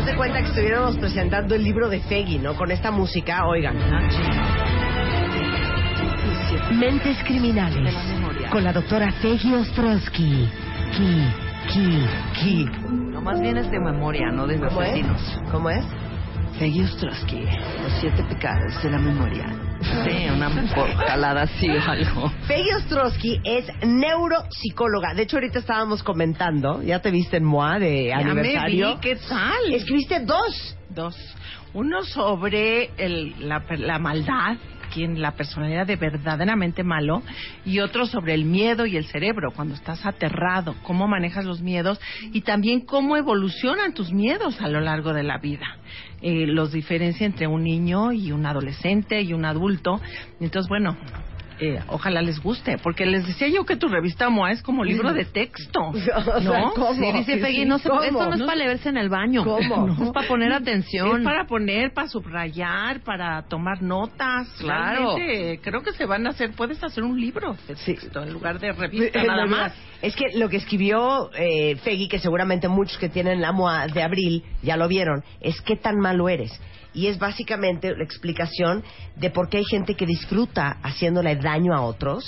Haz de cuenta que estuviéramos presentando el libro de Feggy, ¿no? Con esta música, oigan. Mentes criminales. Con la doctora Feggy Ostrowski. Ki, ki, ki. No, más bien es de memoria, no de ¿Cómo es? ¿Cómo es? Peggy Ostrowski, los siete pecados de la memoria. Sí, una calada así o algo. Peggy Ostrowski es neuropsicóloga. De hecho, ahorita estábamos comentando, ya te viste en MOA de Ya aniversario. me vi, ¿qué tal? Escribiste dos. Dos. Uno sobre el- la, la maldad, quien la personalidad de verdaderamente malo, y otro sobre el miedo y el cerebro, cuando estás aterrado, cómo manejas los miedos y también cómo evolucionan tus miedos a lo largo de la vida. Eh, los diferencia entre un niño y un adolescente y un adulto. Entonces, bueno. Eh, ojalá les guste, porque les decía yo que tu revista MOA es como libro de texto, O sea, ¿no? ¿cómo? Sí, dice Peggy, no se, ¿Cómo? esto no es para leerse en el baño. ¿Cómo? No, es para poner atención. Es para poner, para subrayar, para tomar notas. Claro. Realmente, creo que se van a hacer, puedes hacer un libro de Sí. texto en lugar de revista nada más. Es que lo que escribió eh, Feggy, que seguramente muchos que tienen la MOA de abril ya lo vieron, es qué tan malo eres. Y es básicamente la explicación de por qué hay gente que disfruta haciéndole daño a otros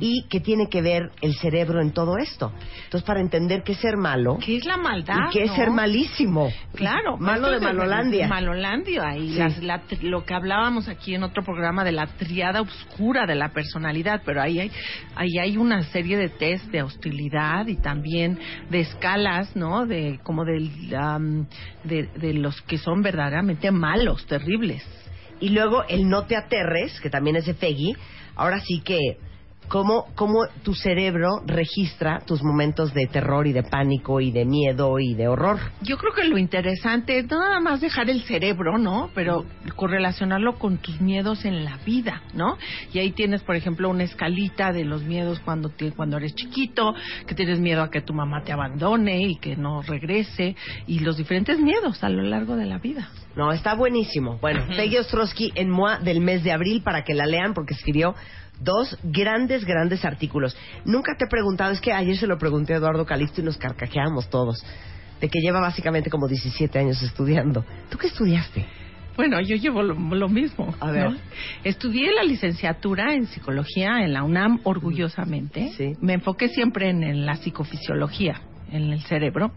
y que tiene que ver el cerebro en todo esto. Entonces, para entender qué es ser malo ¿Qué es la maldad? y qué es no? ser malísimo. Claro, Malo de Malolandia. Malolandia y Sí. las- la tri- lo que hablábamos aquí en otro programa de la triada oscura de la personalidad, pero ahí hay, ahí hay una serie de test de hostilidad y también de escalas, ¿no? De como del, de, de los que son verdaderamente malos, terribles. Y luego el no te aterres, que también es de Feggy. Ahora sí que, ¿cómo, cómo tu cerebro registra tus momentos de terror y de pánico y de miedo y de horror. Yo creo que lo interesante es no nada más dejar el cerebro, ¿no? Pero correlacionarlo con tus miedos en la vida, ¿no? Y ahí tienes, por ejemplo, una escalita de los miedos cuando te- cuando eres chiquito, que tienes miedo a que tu mamá te abandone y que no regrese, y los diferentes miedos a lo largo de la vida. No, está buenísimo. Bueno, Peggy Ostrowski en MOA del mes de abril para que la lean porque escribió dos grandes, grandes artículos. Nunca te he preguntado, es que ayer se lo pregunté a Eduardo Calixto y nos carcajeamos todos, de que lleva básicamente como 17 años estudiando. ¿Tú qué estudiaste? Bueno, yo llevo lo, lo mismo. A ver. ¿no? Estudié la licenciatura en psicología en la UNAM orgullosamente. Sí. Me enfoqué siempre en, en la psicofisiología, en el cerebro.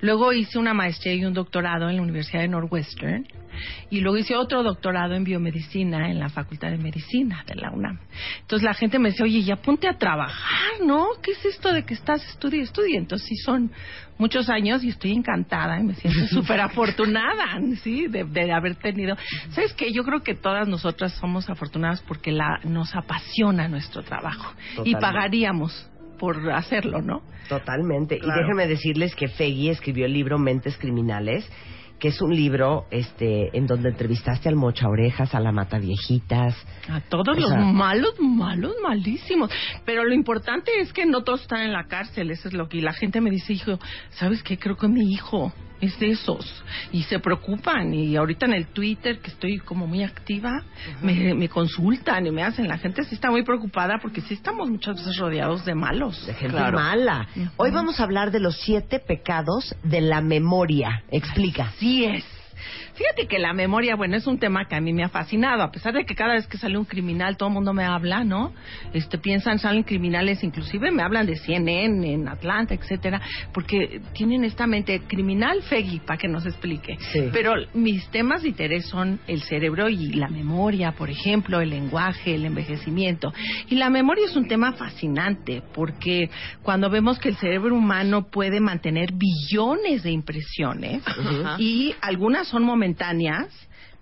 Luego hice una maestría y un doctorado en la Universidad de Northwestern. Y luego hice otro doctorado en biomedicina en la Facultad de Medicina de la UNAM. Entonces la gente me decía, oye, ya ponte a trabajar, ¿no? ¿Qué es esto de que estás estudiando? Estudia. Entonces sí son muchos años y estoy encantada y me siento súper afortunada, ¿sí? De, de haber tenido. ¿Sabes qué? Yo creo que todas nosotras somos afortunadas porque la, nos apasiona nuestro trabajo. Y pagaríamos por hacerlo, ¿no? Totalmente. Y déjenme decirles que Feggy escribió el libro Mentes Criminales, que es un libro este, en donde entrevistaste al Mocha Orejas, a la Mata Viejitas. A todos O los malos, malos, malísimos. Pero lo importante es que no todos están en la cárcel, eso es lo que y la gente me dice, hijo, ¿sabes qué? Creo que mi hijo es de esos. Y se preocupan. Y ahorita en el Twitter, que estoy como muy activa, me, me consultan y me hacen. La gente sí está muy preocupada porque sí estamos muchas veces rodeados de malos. De gente Claro. mala. Hoy vamos a hablar de los siete pecados de la memoria. Explica. Así es. Fíjate que la memoria, bueno, es un tema que a mí me ha fascinado, a pesar de que cada vez que sale un criminal todo el mundo me habla, ¿no? Este piensan salen criminales, inclusive me hablan de CNN en Atlanta, etcétera, porque tienen esta mente criminal, Feggy, para que nos explique. Sí. Pero mis temas de interés son el cerebro y la memoria, por ejemplo, el lenguaje, el envejecimiento. Y la memoria es un tema fascinante porque cuando vemos que el cerebro humano puede mantener billones de impresiones y algunas son momentáneas,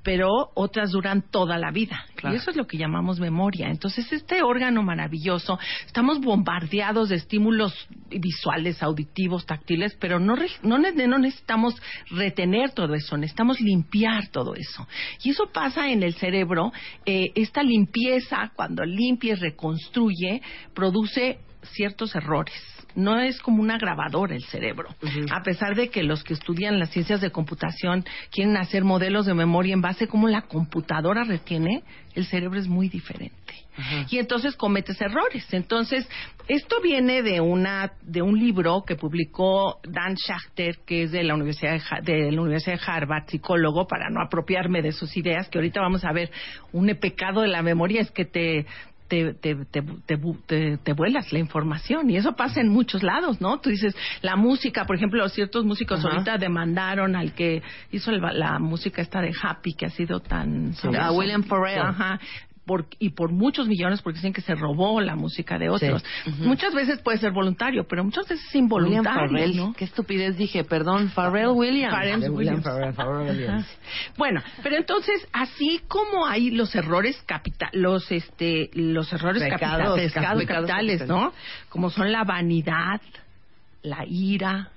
pero otras duran toda la vida. Claro. Y eso es lo que llamamos memoria. Entonces, este órgano maravilloso, estamos bombardeados de estímulos visuales, auditivos, táctiles, pero no, re- no, no necesitamos retener todo eso, necesitamos limpiar todo eso. Y eso pasa en el cerebro. eh, esta limpieza, cuando limpia y reconstruye, produce ciertos errores. No es como una grabadora el cerebro. A pesar de que los que estudian las ciencias de computación quieren hacer modelos de memoria en base a cómo la computadora retiene, el cerebro es muy diferente. Y entonces cometes errores. Entonces, esto viene de una de un libro que publicó Dan Schachter, que es de la Universidad de, Ha- de la Universidad de Harvard, psicólogo, para no apropiarme de sus ideas, que ahorita vamos a ver. Un pecado de la memoria es que te te, te, te, te, te- te vuelas la información y eso pasa en muchos lados, ¿no? Tú dices, la música, por ejemplo, ciertos músicos Ajá. ahorita demandaron al que hizo el- la música esta de Happy, que ha sido tan... famosa. A William Farrell. Ajá. Por- y por muchos millones porque dicen que se robó la música de otros. Muchas veces puede ser voluntario, pero muchas veces es William involuntario, Farrell. ¿no? Qué estupidez dije, perdón, Farrell Williams. Farrell Williams. Farrell, Farrell Williams. Ajá. Bueno, pero entonces así como hay los errores capital, los este, los errores Pecados, capitales, pecados capitales, ¿no? Como son la vanidad, la ira,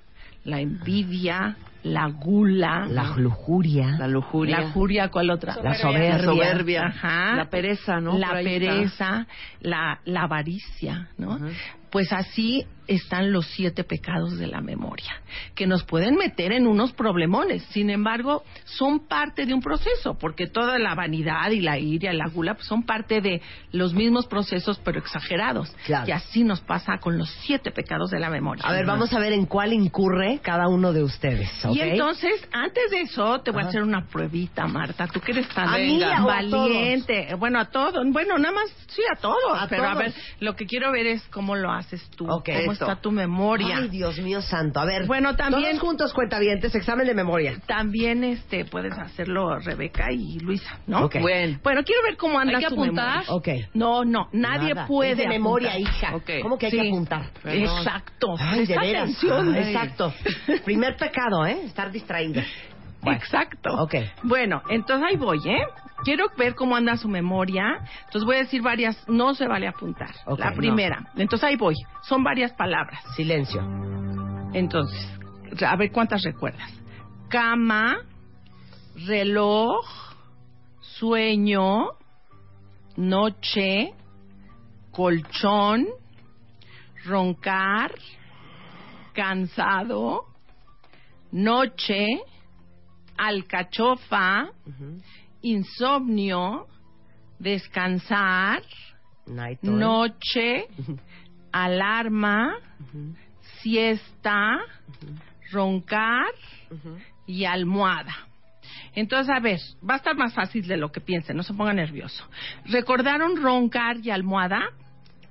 la envidia, la gula, La lujuria. La lujuria. la furia, ¿cuál otra? La soberbia. La soberbia. Ajá. La pereza, ¿no? La pereza, la, la avaricia, ¿no? Pues así están los siete pecados de la memoria, que nos pueden meter en unos problemones. Sin embargo, son parte de un proceso, porque toda la vanidad y la ira y la gula pues, son parte de los mismos procesos, pero exagerados. Claro. Y así nos pasa con los siete pecados de la memoria. A ver, vamos a ver en cuál incurre cada uno de ustedes. Y entonces, antes de eso, te voy Ajá. a hacer una pruebita, Marta. Tú que eres tan ¿A mí venga, o a valiente. Bueno, a todos. Bueno, nada más, sí, a todos. A pero a ver, lo que quiero ver es cómo lo haces tú. Cómo está tu memoria. Ay, Dios mío santo. A ver. Bueno, también- Todos juntos, cuentavientes, examen de memoria. También este puedes hacerlo Rebeca y Luisa, ¿no? Ok. Bueno. Bueno, quiero ver cómo anda ¿Hay que tu apuntar? memoria. No, no, nadie Nada. puede Es de memoria, apuntar. hija. Ok. ¿Cómo que hay Sí. que apuntar? Perdón. Exacto. Ay, de Presta veras. atención. Ay, Exacto. Primer pecado, ¿eh? Estar distraída. Bueno. Exacto. Bueno, entonces ahí voy, ¿eh? Quiero ver cómo anda su memoria. Entonces voy a decir varias, no se vale apuntar. La no. primera. Entonces ahí voy. Son varias palabras. Silencio. Entonces, a ver cuántas recuerdas. Cama, reloj, sueño, noche, colchón, roncar, cansado, noche, alcachofa, insomnio, descansar, Night noche, alarma, siesta, roncar y almohada. Entonces, a ver, va a estar más fácil de lo que piensen, no se ponga nervioso. ¿Recordaron roncar y almohada?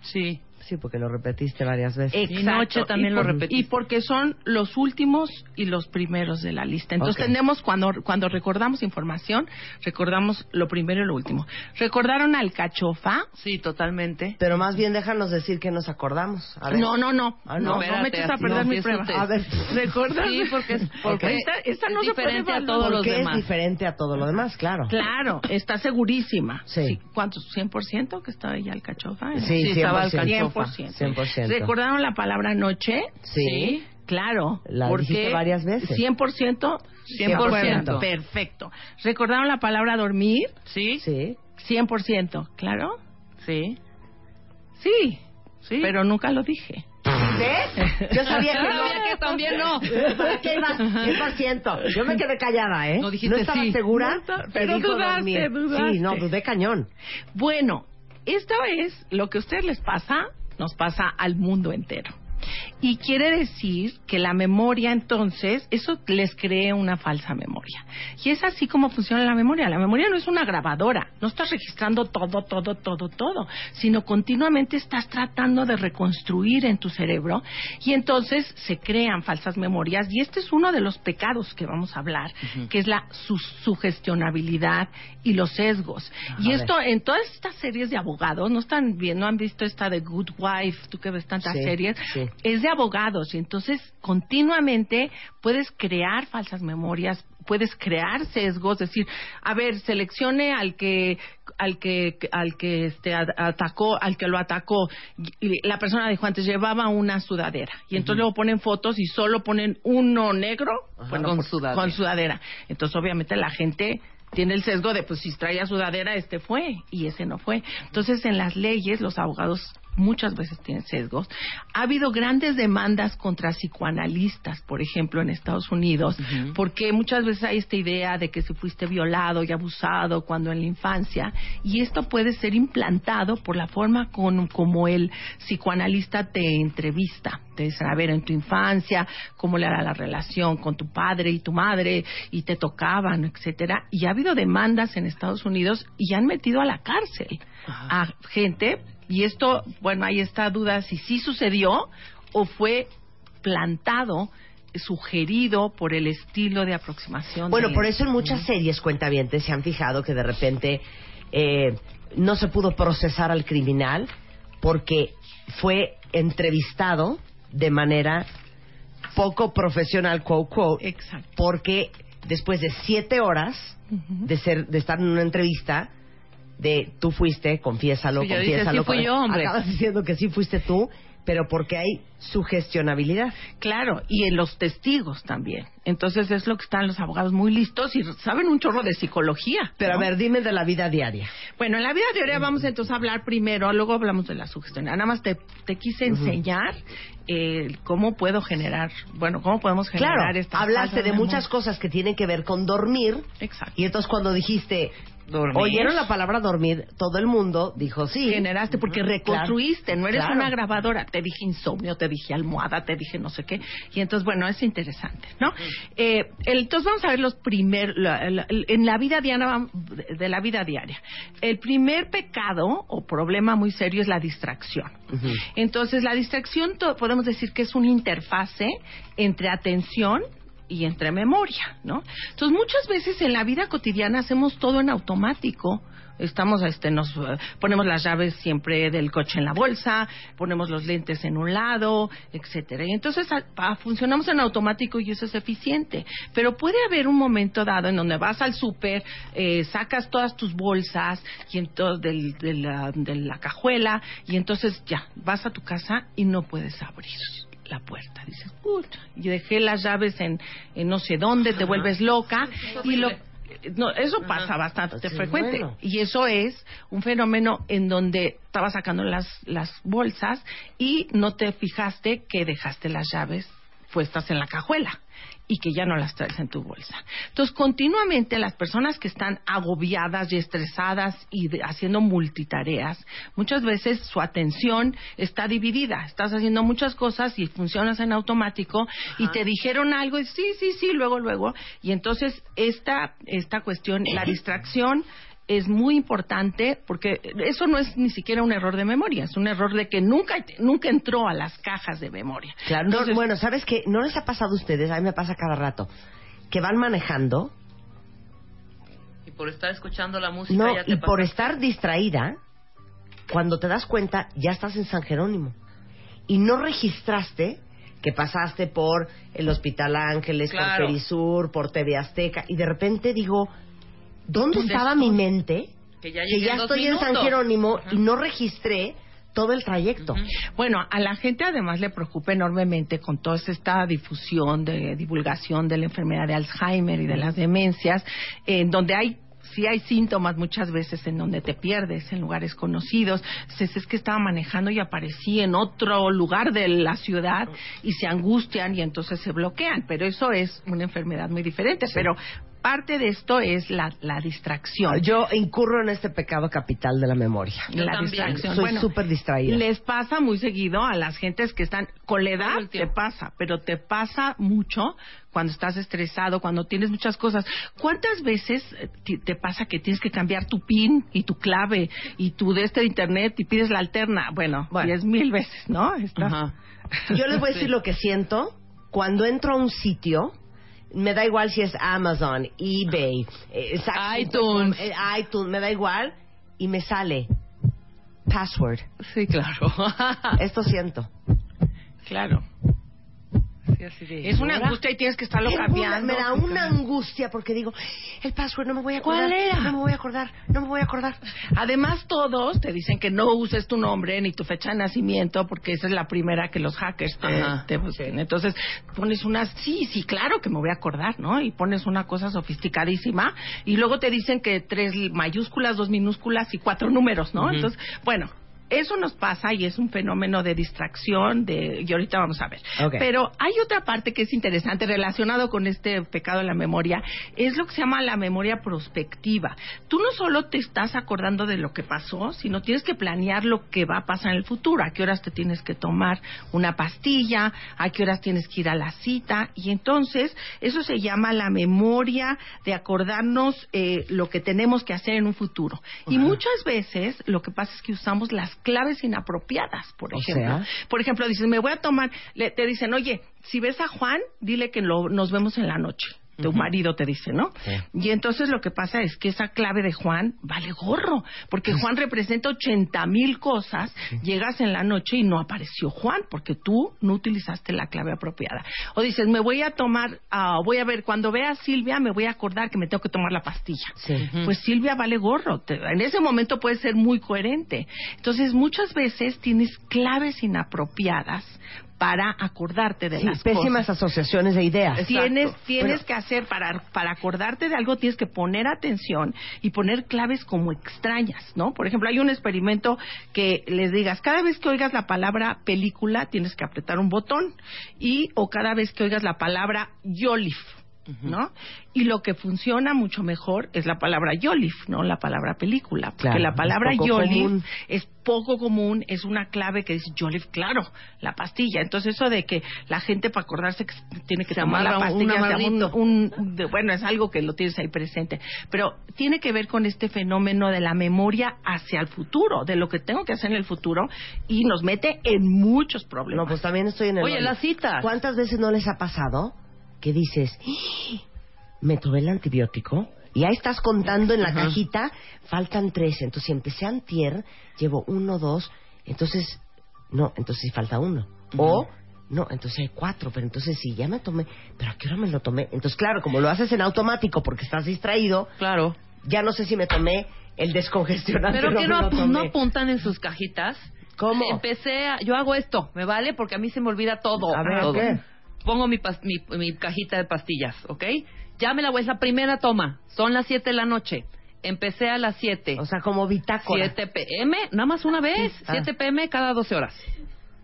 Sí. Sí, porque lo repetiste varias veces. Y noche también Y lo repetiste. Y porque son los últimos y los primeros de la lista. Entonces tenemos, cuando, cuando recordamos información, recordamos lo primero y lo último. ¿Recordaron alcachofa? Sí, totalmente. Pero más bien déjanos decir que nos acordamos. A ver. No, no, no. Ah, no, no, no, me eches a perder no mi prueba. A ver. ¿Recuerdas? Sí, porque es, porque Esta, esta es no se puede diferente a evaluar. todos los Porque es demás. diferente a todo lo demás, claro. Claro, está segurísima. Sí. ¿Cuántos? ¿100% que estaba ella alcachofa? Sí, Sí, estaba 100%. alcachofa. 100%. ¿Recordaron la palabra noche? Sí. Claro. La porque dijiste varias veces. 100%. 100%. Perfecto. ¿Recordaron la palabra dormir? Sí, Sí. 100%. ¿Claro? sí, Sí. sí. Pero nunca lo dije. ¿Ves? Yo sabía que Yo no. sabía que también no. ¿Para qué ibas? 100%. Yo me quedé callada, ¿eh? No dijiste estaba sí. segura, No, pero pero dudaste, dudaste. Sí, no, dudé cañón. Bueno, esto es lo que a ustedes les pasa, nos pasa al mundo entero. Y quiere decir que la memoria entonces, eso les cree una falsa memoria. Y es así como funciona la memoria. La memoria no es una grabadora, no estás registrando todo, todo, todo, todo, sino continuamente estás tratando de reconstruir en tu cerebro y entonces se crean falsas memorias y este es uno de los pecados que vamos a hablar, que es la su sugestionabilidad y los sesgos. y esto en todas estas series de abogados, no están bien, no han visto esta de Good Wife, tú que ves tantas Sí, series, sí. Es de abogados y entonces continuamente puedes crear falsas memorias, puedes crear sesgos, decir, a ver, seleccione al que al que al que este atacó, al que lo atacó. Y la persona dijo antes llevaba una sudadera y entonces luego ponen fotos y solo ponen uno negro bueno, Con por- sudadera. con sudadera. Entonces obviamente la gente tiene el sesgo de pues si traía sudadera este fue y ese no fue. Entonces en las leyes los abogados muchas veces tienen sesgos. Ha habido grandes demandas contra psicoanalistas, por ejemplo, en Estados Unidos, porque muchas veces hay esta idea de que si fuiste violado y abusado cuando en la infancia, y esto puede ser implantado por la forma con, como el psicoanalista te entrevista. Te dicen, a ver, en tu infancia, cómo le era la relación con tu padre y tu madre, y te tocaban, etcétera. Y ha habido demandas en Estados Unidos y han metido a la cárcel a gente y esto, bueno, ahí está duda si sí sucedió o fue plantado, sugerido por el estilo de aproximación. Bueno, de- por eso en muchas series cuentavientes se han fijado que de repente eh, no se pudo procesar al criminal porque fue entrevistado de manera poco profesional, quote, quote, Exacto. porque después de siete horas de ser de estar en una entrevista de tú fuiste, confiésalo, confiésalo. sí fui yo, hombre. Acabas diciendo que sí fuiste tú, pero porque hay sugestionabilidad. Claro, y en los testigos también. Entonces es lo que están los abogados muy listos y saben un chorro de psicología. Pero ¿no? a ver, dime de la vida diaria. Bueno, en la vida diaria vamos entonces a hablar primero, luego hablamos de la sugestión. Nada más te, te quise enseñar eh, cómo puedo generar, bueno, cómo podemos generar Claro, estas hablaste falsas de muchas cosas que tienen que ver con dormir. Exacto. Y entonces cuando dijiste, Dormir. oyeron la palabra dormir, todo el mundo dijo sí. generaste porque reconstruiste, no eres Claro. una grabadora. Te dije insomnio, te dije almohada, te dije no sé qué. Y entonces, bueno, es interesante, ¿no? Eh, el- entonces vamos a ver los primeros, en la vida diaria, vam- de la vida diaria. El primer pecado o problema muy serio es la distracción. Entonces, la distracción podemos decir que es una interfase entre atención y entre memoria, ¿no? Entonces, muchas veces en la vida cotidiana hacemos todo en automático. Estamos, este, nos eh, ponemos las llaves siempre del coche en la bolsa, ponemos los lentes en un lado, etcétera. Y entonces funcionamos en automático y eso es eficiente. Pero puede haber un momento dado en donde vas al súper, eh, sacas todas tus bolsas y entonces del- de la cajuela y entonces ya vas a tu casa y no puedes abrir la puerta. Dices, puta, y dejé las llaves en, en no sé dónde, te vuelves loca. Y lo no, eso pasa bastante Sí, frecuente. bueno. y eso es un fenómeno en donde estabas sacando las las bolsas y no te fijaste que dejaste las llaves puestas en la cajuela y que ya no las traes en tu bolsa. Entonces, continuamente las personas que están agobiadas y estresadas y de- haciendo multitareas, muchas veces su atención está dividida. Estás haciendo muchas cosas y funcionas en automático y te dijeron algo y sí, sí, sí, luego, luego. Y entonces esta, esta cuestión, la distracción, es muy importante porque eso no es ni siquiera un error de memoria, es un error de que nunca, nunca entró a las cajas de memoria. Claro, no, Entonces- bueno, ¿sabes qué? ¿No les ha pasado a ustedes? A mí me pasa cada rato. Que van manejando, Y por estar escuchando la música no, ya te y por pasaste. estar distraída, cuando te das cuenta, ya estás en San Jerónimo. Y no registraste que pasaste por el Hospital Ángeles, Claro. por Perisur, por TV Azteca, y de repente digo, ¿dónde, ¿Dónde estaba estoy? mi mente? Que ya que llegué ya en dos estoy en San. Jerónimo Ajá. y no registré todo el trayecto. Bueno, a la gente además le preocupa enormemente con toda esta difusión de divulgación de la enfermedad de Alzheimer y de las demencias, en donde hay sí hay síntomas muchas veces en donde te pierdes en lugares conocidos. Dices, es que estaba manejando y aparecí en otro lugar de la ciudad y se angustian y entonces se bloquean. Pero eso es una enfermedad muy diferente. Pero parte de esto es la, la distracción. Yo incurro en este pecado capital de la memoria. Yo la también. distracción. Soy Bueno, súper distraída. Les pasa muy seguido a las gentes que están con la edad te pasa, pero te pasa mucho cuando estás estresado, cuando tienes muchas cosas. ¿Cuántas veces eh, te pasa que tienes que cambiar tu pin y tu clave y tu de este de internet y pides la alterna? Bueno, Bueno. diez mil veces, ¿no? Estás-. Yo les voy a decir lo que siento cuando entro a un sitio. Me da igual si es Amazon, eBay, eh, iTunes. eh, iTunes, me da igual. Y me sale password. Sí, claro. Esto siento. Claro. Sí, así de- Es una angustia y tienes que estarlo una- cambiando. me da una angustia porque digo, el password no me voy a acordar. ¿Cuál era? No me voy a acordar, no me voy a acordar. Además, todos te dicen que no uses tu nombre ni tu fecha de nacimiento porque esa es la primera que los hackers te, Ajá. te busquen. Entonces, pones unas, sí, sí, claro que me voy a acordar, ¿no? Y pones una cosa sofisticadísima y luego te dicen que tres mayúsculas, dos minúsculas y cuatro números, ¿no? Ujú. Entonces, bueno. Eso nos pasa y es un fenómeno de distracción de y ahorita vamos a ver. Pero hay otra parte que es interesante relacionado con este pecado de la memoria, es lo que se llama la memoria prospectiva. Tú no solo te estás acordando de lo que pasó, sino tienes que planear lo que va a pasar en el futuro, a qué horas te tienes que tomar una pastilla, a qué horas tienes que ir a la cita, y entonces eso se llama la memoria de acordarnos eh, lo que tenemos que hacer en un futuro. Y muchas veces lo que pasa es que usamos las claves inapropiadas, por O ejemplo. sea. Por ejemplo, dices, me voy a tomar, le- te dicen, oye, si ves a Juan, dile que lo- nos vemos en la noche. Tu marido te dice, ¿no? Sí. Y entonces lo que pasa es que esa clave de Juan vale gorro, porque Juan representa 80 mil cosas, llegas en la noche y no apareció Juan, porque tú no utilizaste la clave apropiada. O dices, me voy a tomar, ah, voy a ver, cuando vea a Silvia, me voy a acordar que me tengo que tomar la pastilla. Sí. Pues Silvia vale gorro. Te- en ese momento puede ser muy coherente. Entonces, muchas veces tienes claves inapropiadas para acordarte de Sí, las pésimas cosas. asociaciones de ideas. Tienes, tienes Bueno, que hacer, para, para acordarte de algo, tienes que poner atención y poner claves como extrañas, ¿no? Por ejemplo, hay un experimento que les digas, cada vez que oigas la palabra película, tienes que apretar un botón, y, o cada vez que oigas la palabra Yolif, ¿no? Y lo que funciona mucho mejor es la palabra Yolif, no la palabra película. Porque Claro, la palabra Yolif común. es poco común, es una clave que dice Yolif, claro, la pastilla. Entonces eso de que la gente para acordarse que tiene que Se tomar la un pastilla, un- un- de- bueno, es algo que lo tienes ahí presente. Pero tiene que ver con este fenómeno de la memoria hacia el futuro, de lo que tengo que hacer en el futuro, y nos mete en muchos problemas. No, pues también estoy en el. Oye, hoyo. las citas. ¿Cuántas veces no les ha pasado que dices, "¡Ah! me tomé el antibiótico? Y ahí estás contando en la Ajá. cajita, faltan tres. Entonces, si empecé antier, llevo uno, dos. Entonces, no, entonces sí falta uno. O, no, entonces hay cuatro. Pero entonces sí, ya me tomé. ¿Pero a qué hora me lo tomé? Entonces, claro, como lo haces en automático porque estás distraído, Claro. ya no sé si me tomé el descongestionante Pero que no, no apuntan en sus cajitas. ¿Cómo? Empecé, a- yo hago esto, ¿me vale? Porque a mí se me olvida todo. A ver. ¿qué? Pongo mi, mi, mi cajita de pastillas, ¿ok? Ya me la voy, es la primera toma. Son las 7 de la noche. Empecé a las 7. O sea, como bitácora. 7 pm, nada más una vez. Ah. 7 pm cada 12 horas.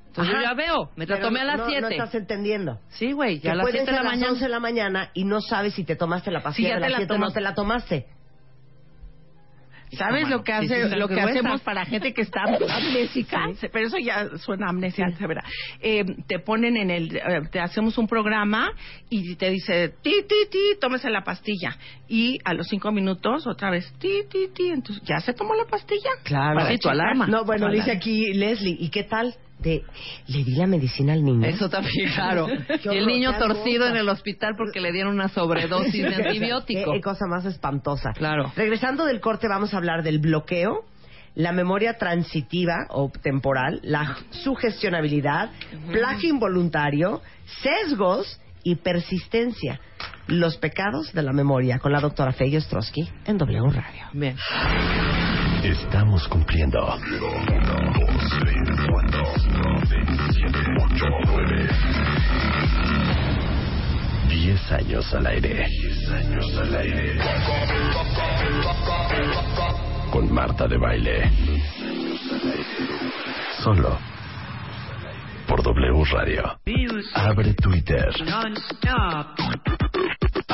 Entonces Ajá. yo ya veo, me la tomé a las no- 7. No estás entendiendo. Sí, güey, ya a las pueden 7 de la las mañana. 11 de la mañana y no sabes si te tomaste la pastilla ya de las la 7 o no te la tomaste. ¿Sabes lo que, hace, sí, lo que hacemos para gente que está amnésica? Pero eso ya suena amnesia, severa. Eh, te ponen en el... eh, te hacemos un programa y te dice, ti, ti, ti, tómese la pastilla. Y a los cinco minutos, otra vez, ti, ti, ti. Entonces, ¿ya se tomó la pastilla? Claro. Para tu alarma. No, bueno, Tu dice alarma. aquí Leslie, ¿y qué tal? De, ¿Le di la medicina al niño? Eso también, claro. Y el niño torcido en el hospital porque le dieron una sobredosis de antibiótico. Qué cosa más espantosa. Claro. Regresando del corte vamos a hablar del bloqueo, la memoria transitiva o temporal, la sugestionabilidad, plagio involuntario, sesgos y persistencia. Los pecados de la memoria con la doctora Feyo Ostrowski en W Radio. Bien. Estamos cumpliendo. 10 años al aire. 10 años al aire. Con Marta de Baile. Solo. Por W Radio. Abre Twitter.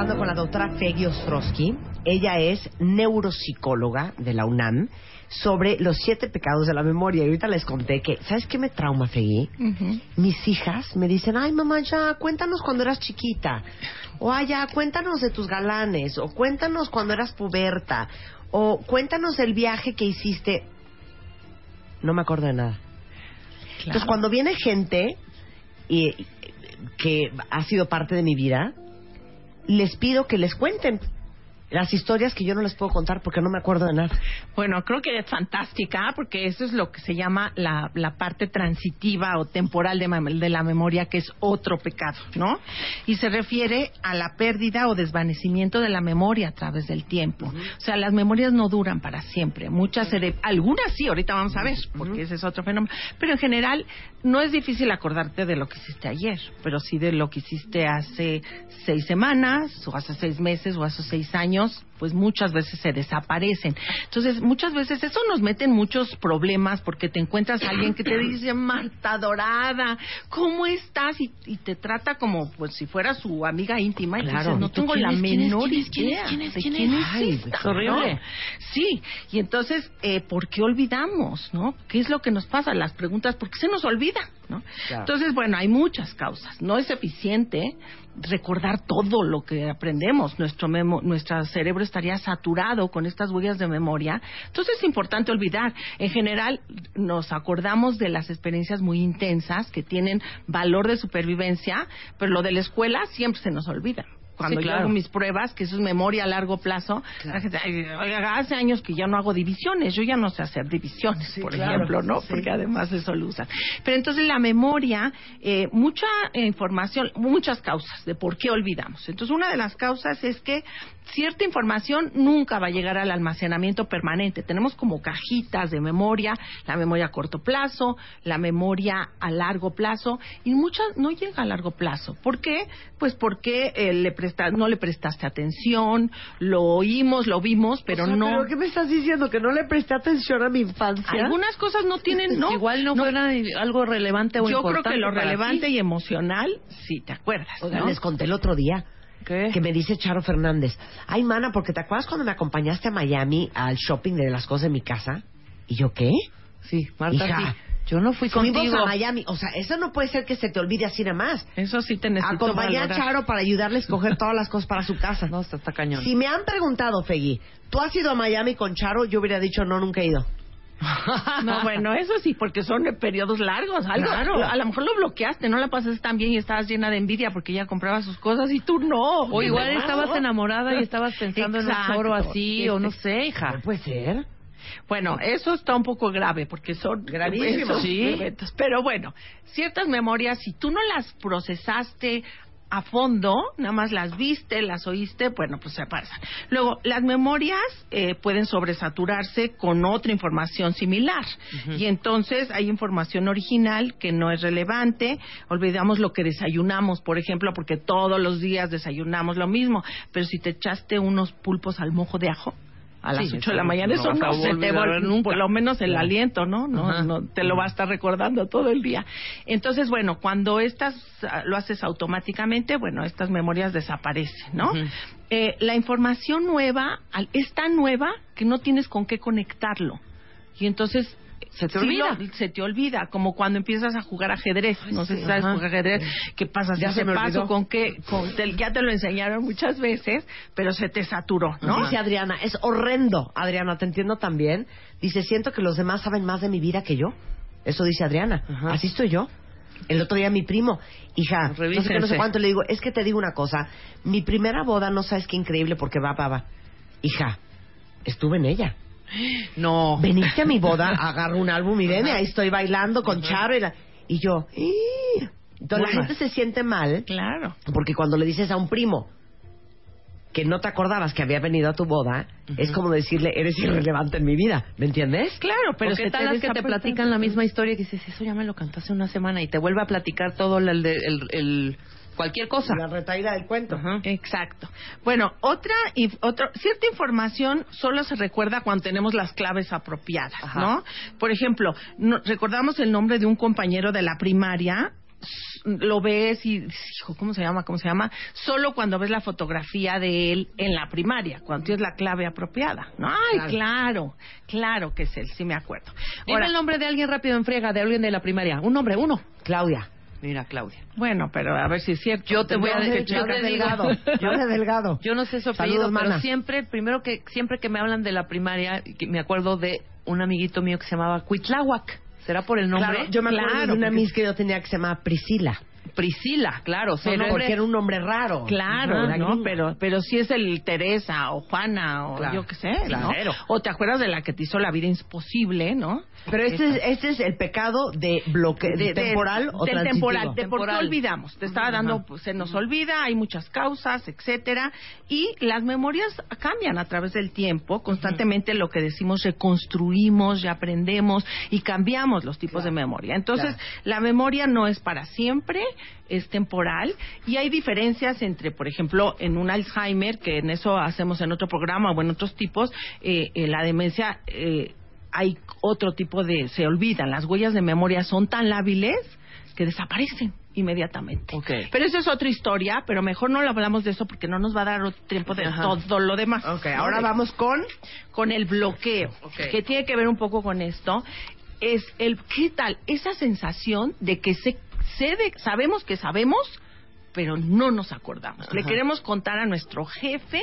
Hablando con la doctora Fegi Ostrowski. Ella es neuropsicóloga de la UNAM sobre los siete pecados de la memoria. Y ahorita les conté que, ¿sabes qué me trauma, Fegi? Mis hijas me dicen, ay, mamá, ya, cuéntanos cuando eras chiquita. O, ay, ya, cuéntanos de tus galanes. O cuéntanos cuando eras puberta. O cuéntanos el viaje que hiciste. No me acuerdo de nada. Entonces, cuando viene gente y, que ha sido parte de mi vida, les pido que les cuenten las historias que yo no les puedo contar porque no me acuerdo de nada. Bueno, creo que es fantástica porque eso es lo que se llama la, la parte transitiva o temporal de, de la memoria, que es otro pecado, ¿no? Y se refiere a la pérdida o desvanecimiento de la memoria a través del tiempo. O sea, las memorias no duran para siempre. Muchas, cere- algunas sí, ahorita vamos a ver, porque ese es otro fenómeno. Pero en general, no es difícil acordarte de lo que hiciste ayer, pero sí de lo que hiciste hace seis semanas, o hace seis meses, o hace seis años, años pues muchas veces se desaparecen. Entonces, muchas veces eso nos mete en muchos problemas porque te encuentras a alguien que te dice, Marta Dorada, ¿cómo estás? Y, y te trata como pues si fuera su amiga íntima. Y Claro. dices, no ¿Y tú tengo la es? ¿Quién es? menor ¿Quién es? ¿Quién es? idea ¿Quién es? de ¿Quién es? es es horrible. Sí, y entonces, eh, ¿por qué olvidamos? ¿no? ¿Qué es lo que nos pasa? Las preguntas, ¿por qué se nos olvida? ¿no? Claro. Entonces, bueno, hay muchas causas. No es eficiente recordar todo lo que aprendemos. Nuestro, memo- nuestro cerebro estaría saturado con estas huellas de memoria. Entonces es importante olvidar. En general, nos acordamos de las experiencias muy intensas que tienen valor de supervivencia, pero lo de la escuela siempre se nos olvida. Cuando Sí, yo hago mis pruebas, que eso es memoria a largo plazo, la gente, "Ay, oiga, hace años que ya no hago divisiones, yo ya no sé hacer divisiones, por claro. ejemplo, ¿no? Sí. Porque además eso lo usan. Pero entonces la memoria, eh, mucha eh, información, muchas causas de por qué olvidamos. Entonces una de las causas es que cierta información nunca va a llegar al almacenamiento permanente. Tenemos como cajitas de memoria, la memoria a corto plazo, la memoria a largo plazo, y muchas no llega a largo plazo. ¿Por qué? Pues porque eh, le presta- no le prestaste atención, lo oímos, lo vimos, pero O sea, no... ¿Pero qué me estás diciendo? ¿Que no le presté atención a mi infancia? Algunas cosas no tienen, no. Igual no, fuera algo relevante o Yo creo importante que lo relevante ti. y emocional, sí, te acuerdas, Oigan, ¿no? les conté el otro día ¿Qué? que me dice Charo Fernández, ay, mana, porque te acuerdas cuando me acompañaste a Miami al shopping de las cosas de mi casa? ¿Y yo qué? Sí, Marta, Hija, sí. Yo no fui Fuimos contigo. a Miami. O sea, eso no puede ser que se te olvide así nada más. Eso sí te necesito Acompañé a. Charo para ayudarle a escoger todas las cosas para su casa. No, está, está cañón. Si me han preguntado, Fegui, ¿tú has ido a Miami con Charo? Yo hubiera dicho, no, nunca he ido. No, bueno, eso sí, porque son periodos largos. Algo, Claro. A lo mejor lo bloqueaste, no la pasaste tan bien y estabas llena de envidia porque ella compraba sus cosas y tú no. O igual estabas enamorada y estabas pensando en un Exacto. choro así, o no sé, hija. No puede ser. Bueno, eso está un poco grave porque son Gravísimo. esos Sí. eventos. Pero bueno, ciertas memorias, si tú no las procesaste a fondo, nada más las viste, las oíste, bueno, pues se pasan. Luego, las memorias eh, pueden sobresaturarse con otra información similar. Y entonces hay información original que no es relevante. Olvidamos lo que desayunamos, por ejemplo, porque todos los días desayunamos lo mismo. Pero si te echaste unos pulpos al mojo de ajo, a las Sí, 8 de la mañana, no eso no se te nunca. por lo menos el aliento, ¿no? No, no te lo va a estar recordando todo el día. Entonces, bueno, cuando estas ah, lo haces automáticamente, bueno, estas memorias desaparecen, ¿no? Eh, la información nueva es tan nueva que no tienes con qué conectarlo. Y entonces Se te sí olvida. lo- se te olvida, como cuando empiezas a jugar ajedrez. no sé si sabes Ajá. jugar ajedrez, qué pasa si Ya se me paso, olvidó. con qué, con- te- ya te lo enseñaron muchas veces, pero se te saturó, ¿no? Dice Adriana, es horrendo. Adriana, te entiendo también. Dice, siento que los demás saben más de mi vida que yo. Eso dice Adriana. Ajá. Así estoy yo. El otro día mi primo, hija, no sé no sé cuánto, le digo, es que te digo una cosa, mi primera boda no sabes qué increíble porque va, va, va. Hija, estuve en ella. No. Veniste a mi boda, agarro un álbum y veme, ahí estoy bailando con Charo y, la- y yo, "Ih". entonces la gente se siente mal Claro. porque cuando le dices a un primo, que no te acordabas que había venido a tu boda, es como decirle, eres irrelevante en mi vida, ¿me entiendes? Claro, pero ¿O se qué tal te las que te platican la misma historia que dices, eso ya me lo cantó hace una semana y te vuelve a platicar todo el, de- el- el- cualquier cosa? La retaída del cuento. Ajá. Exacto. Bueno, otra, y otra, cierta información solo se recuerda cuando tenemos las claves apropiadas, Ajá. ¿no? Por ejemplo, no- recordamos el nombre de un compañero de la primaria, lo ves y, hijo, ¿cómo se llama? ¿Cómo se llama? Solo cuando ves la fotografía de él en la primaria, cuando tienes la clave apropiada, ¿no? Ay, Claro. claro, claro que es él, sí me acuerdo. Dime Ahora, el nombre de alguien rápido en friega, de alguien de la primaria. Un nombre, uno. Claudia. Mira, Claudia. bueno, pero a ver si es cierto. Yo te voy a decir, yo digo. Delgado. Claudia Delgado. Yo no sé su Saludos, apellido, pero mana. siempre, primero que siempre que me hablan de la primaria, que me acuerdo de un amiguito mío que se llamaba Cuitláhuac. ¿Será por el nombre? Claro, yo me acuerdo Claro, de una porque- miss que yo tenía que se llamaba Priscila. Priscila, claro. Son Pero- nombres- Porque era un nombre raro. Claro, Ajá, ¿no? Pero, pero si es el Teresa o Juana o Claro, yo qué sé, claro. ¿no? O te acuerdas de la que te hizo la vida imposible, ¿no? Pero este es, este es el pecado de bloque De- de- temporal o del temporal, de por qué olvidamos. Te estaba dando, pues, se nos olvida, hay muchas causas, etcétera, y las memorias cambian a través del tiempo. Constantemente lo que decimos reconstruimos y aprendemos y cambiamos los tipos de memoria. Entonces, Claro. la memoria no es para siempre, es temporal y hay diferencias entre, por ejemplo, en un Alzheimer, que en eso hacemos en otro programa o en otros tipos, eh, eh, la demencia. Eh, hay otro tipo de se olvidan las huellas de memoria son tan lábiles que desaparecen inmediatamente pero eso es otra historia pero mejor no lo hablamos de eso porque no nos va a dar otro tiempo de Ajá. todo lo demás ahora vamos con... con el bloqueo que tiene que ver un poco con esto es el qué tal esa sensación de que se, de- sabemos que sabemos pero no nos acordamos. Le queremos contar a nuestro jefe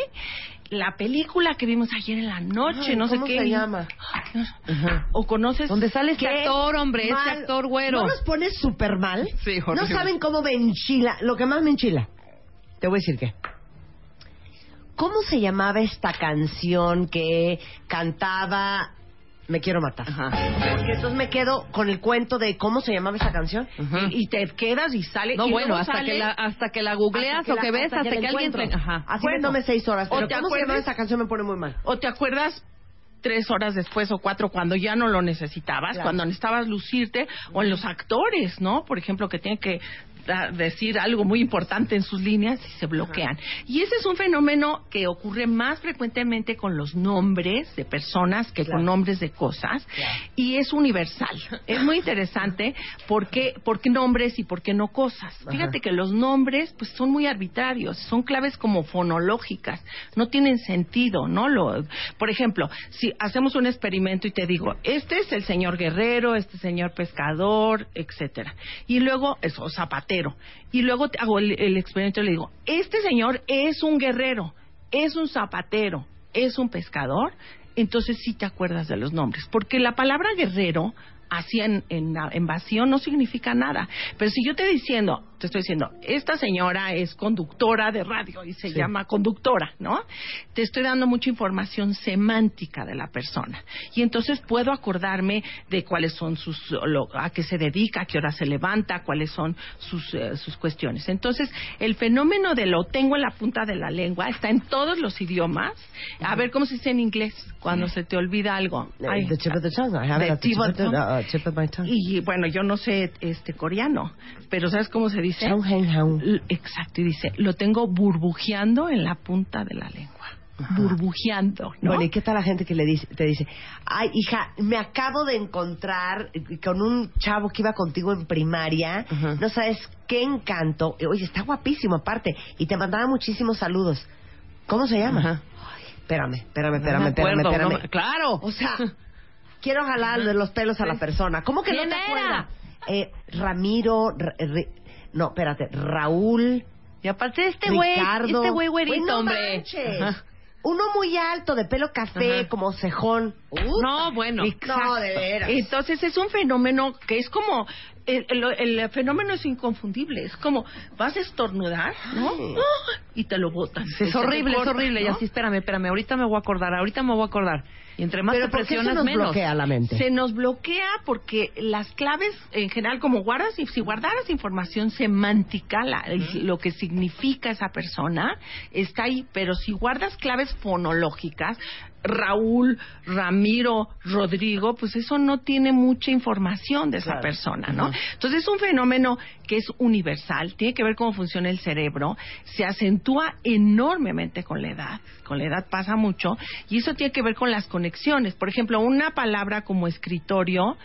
la película que vimos ayer en la noche, Ay, no sé ¿cómo qué. se llama? O conoces ¿Dónde sale Este actor, hombre, ese mal- actor güero. ¿No los pones súper mal? Sí, No horrible. saben cómo me enchila. Lo que más me enchila. Te voy a decir qué. ¿Cómo se llamaba esta canción que cantaba Me quiero matar? Ajá. Porque entonces me quedo con el cuento de cómo se llamaba esa canción. Ajá. y te quedas y sale. No, y bueno, hasta sale- que la hasta que la googleas Hasta o la- que ves hasta, la que, alguien encuentro. te... Ajá. Así Bueno. me seis horas. ¿O Pero te ¿cómo se acuerdas? llamaba esa canción? Me pone muy mal. O te acuerdas tres horas después o cuatro cuando ya no lo necesitabas, Claro. cuando necesitabas lucirte, o en los actores, ¿no? Por ejemplo, que tienen que decir algo muy importante en sus líneas y se bloquean. Y ese es un fenómeno que ocurre más frecuentemente con los nombres de personas que Claro. con nombres de cosas y es universal. Es muy interesante por qué, por qué nombres y por qué no cosas. Fíjate que los nombres pues son muy arbitrarios, son claves como fonológicas, no tienen sentido, ¿no? Lo, por ejemplo, si hacemos un experimento y te digo, este es el señor guerrero, este señor pescador, etcétera, y luego eso zapatero, y luego hago el, el experimento y le digo, este señor es un guerrero, es un zapatero, es un pescador, entonces sí te acuerdas de los nombres, porque la palabra guerrero así en, en, en vacío no significa nada. Pero si yo te diciendo, te estoy diciendo, esta señora es conductora de radio y se Sí. llama conductora, ¿no? Te estoy dando mucha información semántica de la persona. Y entonces puedo acordarme de cuáles son sus, lo- a qué se dedica, a qué hora se levanta, cuáles son sus, eh, sus cuestiones. Entonces, el fenómeno de lo tengo en la punta de la lengua está en todos los idiomas. A ver cómo se dice en inglés cuando se te olvida algo. Ay, the tip of the tongue. I have it the at the tip tip of of the- tongue. uh, tip of my tongue. y bueno, yo no sé este coreano, pero ¿sabes cómo se dice? Exacto, y dice, lo tengo burbujeando en la punta de la lengua. Burbujeando, ¿no? Bueno, ¿y qué tal la gente que le dice, te dice, ay, hija, me acabo de encontrar con un chavo que iba contigo en primaria, no sabes qué encanto, oye, está guapísimo aparte, y te mandaba muchísimos saludos. ¿Cómo se llama? Ay, espérame, espérame, espérame, me espérame, acuerdo, espérame. no claro. O sea, quiero jalar de los pelos a la persona. ¿Cómo que no ¿Quién te era? acuerdas? Eh, Ramiro, no, espérate, Raúl, Y aparte este güey, este güey güerito, no hombre. manches. Uno muy alto, de pelo café, Ajá. como cejón. No, bueno. No, de veras. Entonces es un fenómeno que es como el, el- el fenómeno es inconfundible. Es como, vas a estornudar, ¿no? Y te lo botan. Es horrible, es horrible. Y así, espérame, espérame. Ahorita me voy a acordar, ahorita me voy a acordar. Y entre más Pero te ¿por qué se nos menos. bloquea la mente? Se nos bloquea porque las claves, en general, como guardas, y si guardaras información semántica, la- lo que significa esa persona, está ahí. Pero si guardas claves fonológicas, Raúl, Ramiro, Rodrigo, pues eso no tiene mucha información de esa Claro. persona, ¿no? Entonces es un fenómeno que es universal, tiene que ver cómo funciona el cerebro, se acentúa enormemente con la edad, con la edad pasa mucho, y eso tiene que ver con las conexiones. Por ejemplo, una palabra como escritorio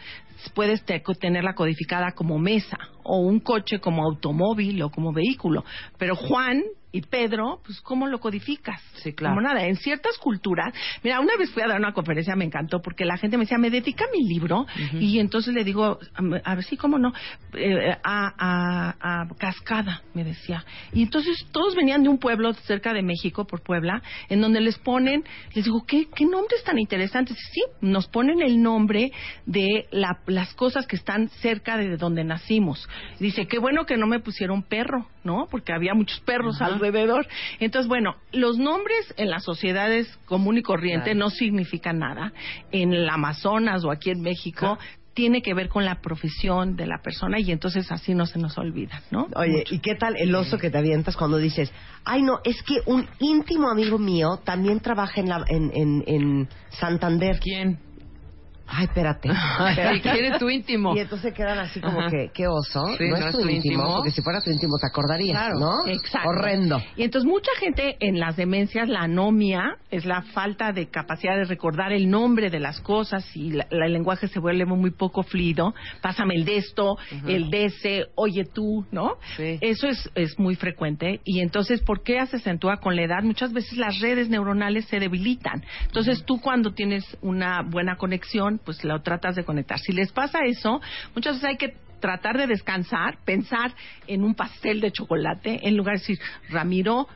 puedes te- tenerla codificada como mesa, o un coche como automóvil o como vehículo, pero Juan y Pedro, pues ¿cómo lo codificas? Sí, claro. Como nada, en ciertas culturas, mira, una vez fui a dar una conferencia, me encantó, porque la gente me decía, me dedica mi libro, y entonces le digo, a ver si, cómo no, Eh, a, a- a Cascada, me decía. Y entonces todos venían de un pueblo cerca de México, por Puebla, en donde les ponen, les digo, ¿qué, qué nombres tan interesantes? Sí, nos ponen el nombre de la- las cosas que están cerca de donde nacimos. Dice, qué bueno que no me pusieron perro, ¿no? Porque había muchos perros alrededor. Entonces, bueno, los nombres en las sociedades común y corriente Claro. no significan nada. En el Amazonas o aquí en México tiene que ver con la profesión de la persona y entonces así no se nos olvida, ¿no? Oye, ¿y qué tal el oso que te avientas cuando dices, ay no, es que un íntimo amigo mío también trabaja en, la, en, en, en Santander? ¿Quién? Ay, espérate. Espérate. ¿quién es tu íntimo? Y entonces quedan así como Ajá. que, qué oso. Sí, no, es tu íntimo, porque si fuera tu íntimo te acordarías, Claro, ¿no? exacto. Horrendo. Y entonces mucha gente en las demencias, la anomia es la falta de capacidad de recordar el nombre de las cosas y la- la- el lenguaje se vuelve muy poco fluido. Pásame el de esto, el de ese, oye tú, ¿no? Sí. Eso es, es muy frecuente. Y entonces, ¿por qué se acentúa con la edad? Muchas veces las redes neuronales se debilitan. Entonces, tú cuando tienes una buena conexión, pues lo tratas de conectar. Si les pasa eso, muchas veces hay que tratar de descansar, pensar en un pastel de chocolate, en lugar de decir, Ramiro,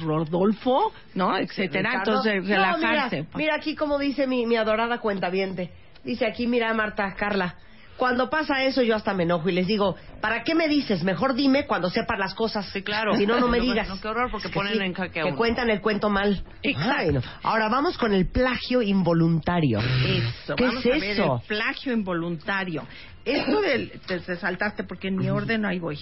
Rodolfo, ¿no? Etcétera. Ricardo. Entonces, No, relajarse. mira, mira aquí como dice mi, mi adorada cuentaviente. Dice aquí, mira Marta, Carla. Cuando pasa eso yo hasta me enojo y les digo, ¿para qué me dices? Mejor dime cuando sepas las cosas. Sí, claro. Si no, no me digas. no, qué horror, porque Que ponen en jaque a Que cuentan el cuento mal. Exacto. Ay, no. Ahora vamos con el plagio involuntario. Eso, ¿Qué vamos es a ver eso? el plagio involuntario. Esto del, te, te saltaste porque en mi orden ahí voy.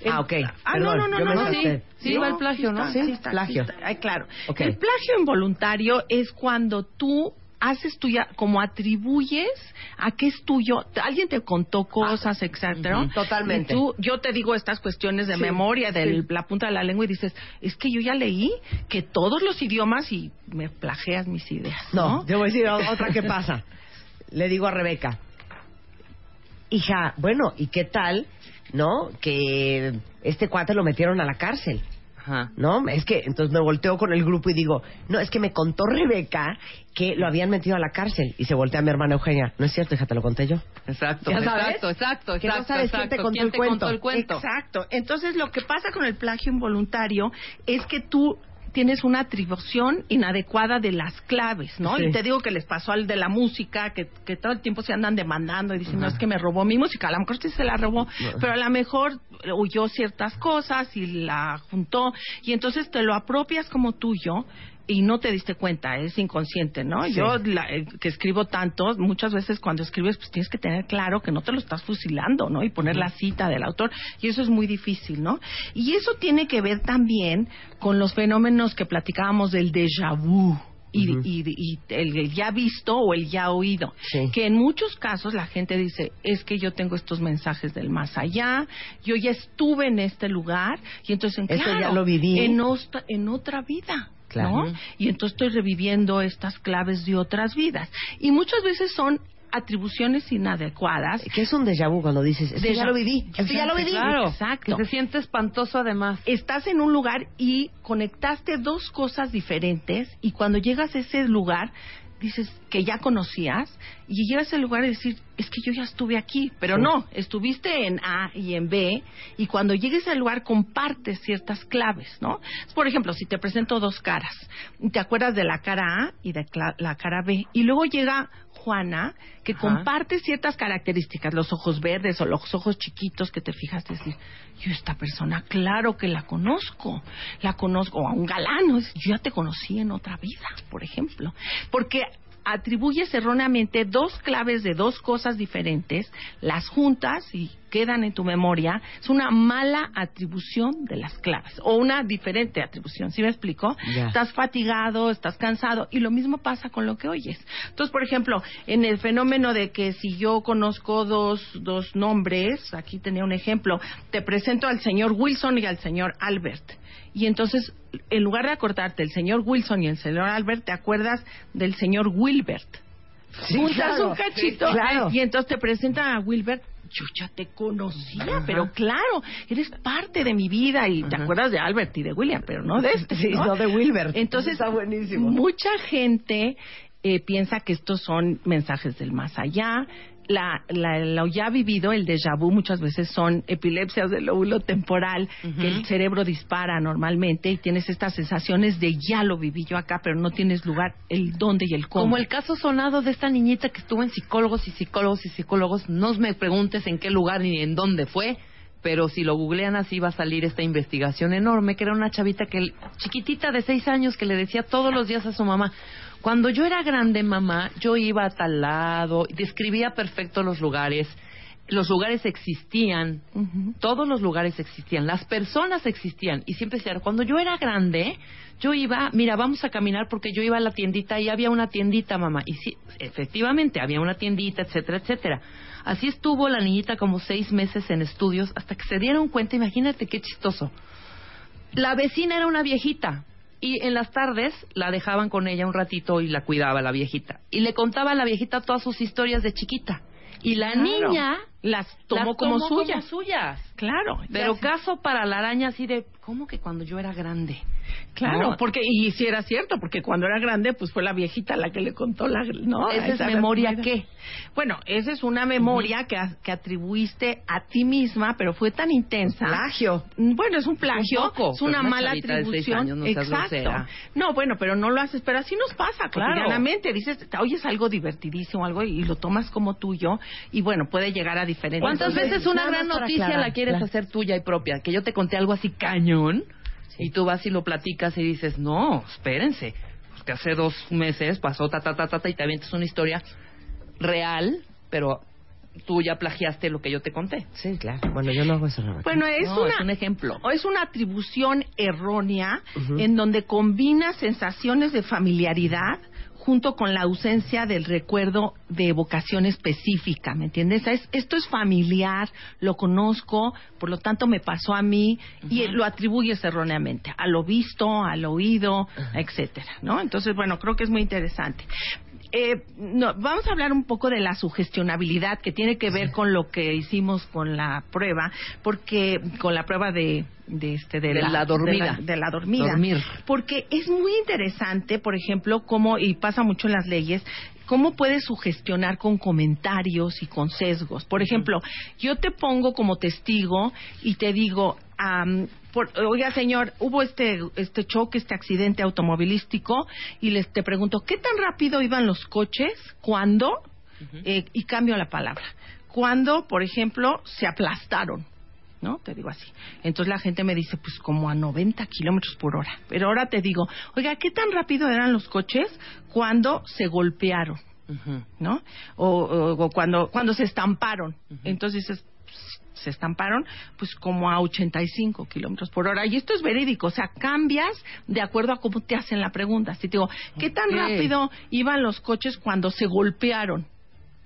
El- Ah, ok. Ah, Perdón, no, no, no, no, sí, Sí, va el plagio, ¿no? Sí, está, plagio. está. Ay, claro. El plagio involuntario es cuando tú haces tuya, como atribuyes a qué es tuyo. Alguien te contó cosas, etcétera. Ujú, totalmente. Y tú, yo te digo estas cuestiones de Sí, memoria, de sí. la punta de la lengua, y dices, es que yo ya leí que todos los idiomas y me plagias mis ideas. No, ¿no? yo voy a decir otra que pasa. Le digo a Rebeca, hija, bueno, ¿y qué tal, no? Que este cuate lo metieron a la cárcel. Ajá. ¿No? Es que entonces me volteo con el grupo y digo, no, es que me contó Rebeca que lo habían metido a la cárcel. Y se voltea a mi hermana Eugenia. No es cierto, hija, te lo conté yo. Exacto, ¿Ya sabes? exacto, exacto, Que no exacto, sabes quién te exacto. contó ¿Quién el te cuento? contó el cuento? Exacto. Entonces, lo que pasa con el plagio involuntario es que tú tienes una atribución inadecuada de las claves, ¿no? Sí. Y te digo que les pasó al de la música, que, que todo el tiempo se andan demandando y dicen, no, es que me robó mi música. A lo mejor sí se la robó, pero a lo mejor huyó ciertas cosas y la juntó. Y entonces te lo apropias como tuyo y no te diste cuenta, es inconsciente, ¿no? Sí. Yo, la- eh, que escribo tanto, muchas veces cuando escribes, pues tienes que tener claro que no te lo estás fusilando, ¿no? Y poner la cita del autor, y eso es muy difícil, ¿no? Y eso tiene que ver también con los fenómenos que platicábamos del déjà vu. Y, Ujú. y- y el, el ya visto o el ya oído. Sí. Que en muchos casos la gente dice, es que yo tengo estos mensajes del más allá, yo ya estuve en este lugar, y entonces, Eso claro, ya lo viví. En, otra- en otra vida. Claro. ¿no? Y entonces estoy reviviendo estas claves de otras vidas. Y muchas veces son atribuciones inadecuadas. ¿Qué es un déjà vu cuando dices, esto ya lo viví? Esto ya lo viví. Claro, Exacto. que se siente espantoso además. Estás en un lugar y conectaste dos cosas diferentes y cuando llegas a ese lugar dices que ya conocías y llegas al lugar y decir, es que yo ya estuve aquí, pero no, estuviste en A y en B y cuando llegues al lugar compartes ciertas claves, ¿no? Por ejemplo, si te presento dos caras, te acuerdas de la cara A y de la cara B y luego llega Juana que Ajá. comparte ciertas características, los ojos verdes o los ojos chiquitos que te fijas decir, yo esta persona claro que la conozco, la conozco, o a un galán, ¿no? yo ya te conocí en otra vida, por ejemplo, porque atribuyes erróneamente dos claves de dos cosas diferentes, las juntas y quedan en tu memoria, es una mala atribución de las claves o una diferente atribución, ¿sí me explico? Estás fatigado, estás cansado y lo mismo pasa con lo que oyes. Entonces, por ejemplo, en el fenómeno de que si yo conozco dos, dos nombres, aquí tenía un ejemplo, te presento al señor Wilson y al señor Albert. Y entonces, en lugar de acordarte el señor Wilson y el señor Albert, te acuerdas del señor Wilbert. Sí, Juntas claro. un cachito Sí, claro. y entonces te presentan a Wilbert. Yo ya te conocía, pero claro, eres parte de mi vida y te acuerdas de Albert y de William, pero no de este. Sí, no de Wilbert. Entonces, Está buenísimo. mucha gente eh, piensa que estos son mensajes del más allá. La, la- lo ya vivido, el déjà vu, muchas veces son epilepsias del lóbulo temporal, que el cerebro dispara normalmente y tienes estas sensaciones de ya lo viví yo acá, pero no tienes lugar el dónde y el cómo. Como el caso sonado de esta niñita que estuvo en psicólogos y psicólogos y psicólogos. No me preguntes en qué lugar ni en dónde fue, pero si lo googlean así va a salir esta investigación enorme, que era una chavita que chiquitita de seis años que le decía todos los días a su mamá, cuando yo era grande mamá, yo iba a tal lado, describía perfecto los lugares, los lugares existían, todos los lugares existían, las personas existían y siempre decía, cuando yo era grande, yo iba, mira, vamos a caminar porque yo iba a la tiendita y había una tiendita, mamá. Y sí, efectivamente, había una tiendita, etcétera, etcétera. Así estuvo la niñita como seis meses en estudios hasta que se dieron cuenta, imagínate qué chistoso. La vecina era una viejita y en las tardes la dejaban con ella un ratito y la cuidaba la viejita. Y le contaba a la viejita todas sus historias de chiquita. Y la Claro. niña las tomó las como tomó suyas. suyas. Claro. Pero caso para la araña así de, ¿cómo que cuando yo era grande? Claro, No. porque y si era cierto, porque cuando era grande, pues fue la viejita la que le contó la, ¿no? ¿Esa es memoria primera. qué? Bueno, esa es una memoria que, a- que atribuiste a ti misma, pero fue tan intensa. Plagio. Bueno, es un plagio, Un poco, es una pero una mala atribución. años, no seas Exacto. No, bueno, pero no lo haces, pero así nos pasa Claro. cotidianamente. Dices, oyes algo divertidísimo, algo y lo tomas como tuyo y bueno, puede llegar a ¿Cuántas Entonces, veces una gran noticia aclarar, la quieres claro. hacer tuya y propia? Que yo te conté algo así cañón y tú vas y lo platicas y dices, no, espérense, pues que hace dos meses pasó ta, ta, ta, ta, ta, y te avientas una historia real, pero tú ya plagiaste lo que yo te conté. Sí, claro. Bueno, yo no hago eso. Bueno, es, No, una, es un ejemplo. o es una atribución errónea en donde combina sensaciones de familiaridad junto con la ausencia del recuerdo de evocación específica, ¿me entiendes? Es- esto es familiar, lo conozco, por lo tanto me pasó a mí y lo atribuyes erróneamente a lo visto, al oído, etcétera, ¿no? Entonces, bueno, creo que es muy interesante. Eh, no, vamos a hablar un poco de la sugestionabilidad que tiene que ver con lo que hicimos con la prueba, porque con la prueba de, de este de, De la dormida. de la, de la dormida. Dormir. Porque es muy interesante, por ejemplo, cómo y pasa mucho en las leyes, cómo puedes sugestionar con comentarios y con sesgos. Por ejemplo, yo te pongo como testigo y te digo, am, por- oiga señor, hubo este este choque, este accidente automovilístico y les te pregunto, ¿qué tan rápido iban los coches? ¿Cuándo? Eh, y cambio la palabra. Cuando, por ejemplo, se aplastaron. ¿no? Te digo así. Entonces la gente me dice, pues como a 90 kilómetros por hora. Pero ahora te digo, oiga, ¿qué tan rápido eran los coches cuando se golpearon? ¿no? O, o- o cuando, cuando se estamparon. Entonces dices, se estamparon, pues como a 85 kilómetros por hora. Y esto es verídico, o sea, cambias de acuerdo a cómo te hacen la pregunta. Si te digo, ¿qué tan rápido iban los coches cuando se golpearon?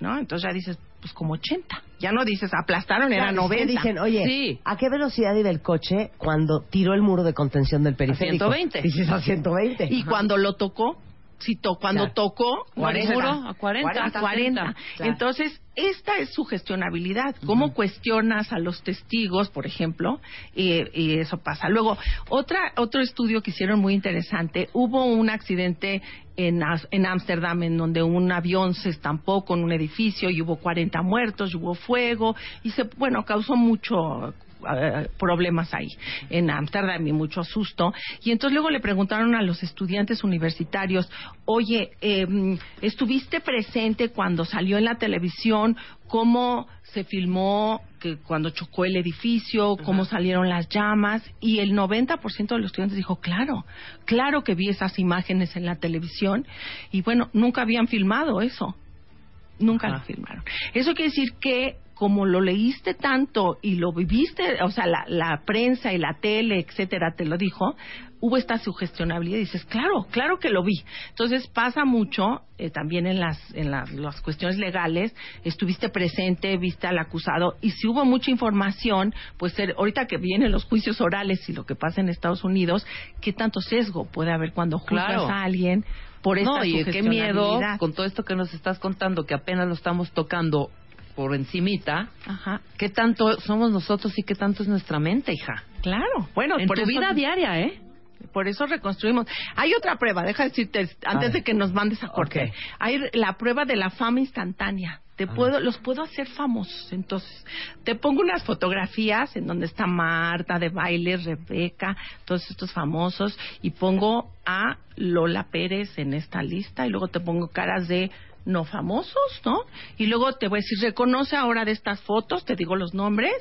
¿No? Entonces ya dices, pues como 80. Ya no dices, aplastaron, era Claro, es que 90. Dicen, oye, Sí. ¿a qué velocidad iba el coche cuando tiró el muro de contención del periférico? 120. Dices a 120. Y cuando lo tocó, si to, cuando Claro. tocó, no 40. seguro, a 40, a 40. Claro. Entonces, esta es su gestionabilidad. ¿Cómo cuestionas a los testigos, por ejemplo? Y, y eso pasa. Luego, otra, otro estudio que hicieron muy interesante, hubo un accidente en en Ámsterdam en donde un avión se estampó con un edificio y hubo 40 muertos, y hubo fuego y se, bueno, causó mucho eh, problemas ahí en Ámsterdam y mucho susto. Y entonces luego le preguntaron a los estudiantes universitarios, oye, eh, ¿estuviste presente cuando salió en la televisión cómo se filmó que cuando chocó el edificio, cómo salieron las llamas? Y el 90% de los estudiantes dijo, claro, claro que vi esas imágenes en la televisión. Y bueno, nunca habían filmado eso. Nunca Ajá. lo filmaron. Eso quiere decir que como lo leíste tanto y lo viviste, o sea, la, la prensa y la tele, etcétera, te lo dijo, hubo esta sugestionabilidad y dices, claro, claro que lo vi. Entonces pasa mucho eh, también en las en las, las cuestiones legales, estuviste presente, viste al acusado y si hubo mucha información, pues ahorita que vienen los juicios orales y lo que pasa en Estados Unidos, qué tanto sesgo puede haber cuando juzgas Claro. a alguien por esta No, y qué miedo con todo esto que nos estás contando, que apenas lo estamos tocando por encimita. Ajá. ¿Qué tanto somos nosotros y qué tanto es nuestra mente, hija? Claro, bueno, en por tu eso- vida diaria, ¿eh? Por eso reconstruimos. Hay otra prueba, deja decirte, antes de que nos mandes a corte. Ok. Hay la prueba de la fama instantánea. Te Ah. puedo, los puedo hacer famosos. Entonces, te pongo unas fotografías en donde está Marta de baile, Rebeca, todos estos famosos, y pongo a Lola Pérez en esta lista, y luego te pongo caras de no famosos, ¿no? Y luego te voy a decir, reconoce ahora de estas fotos, te digo los nombres,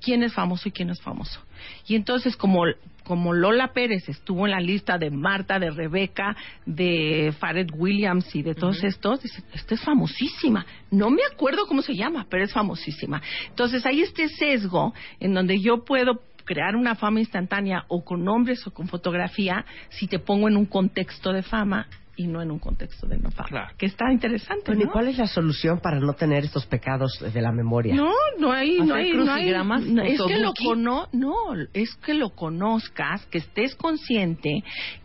quién es famoso y quién no es famoso. Y entonces, como, como Lola Pérez estuvo en la lista de Marta, de Rebeca, de Fared Williams y de todos estos, dice, esta es famosísima. No me acuerdo cómo se llama, pero es famosísima. Entonces, hay este sesgo en donde yo puedo crear una fama instantánea o con nombres o con fotografía si te pongo en un contexto de fama y no en un contexto de no fama. Claro. Que está interesante, Bueno, ¿y ¿no? cuál es la solución para no tener estos pecados de la memoria? No, no hay, no ¿Hacer hay, no hay. no, es que lo cono, no, es que lo conozcas, que estés consciente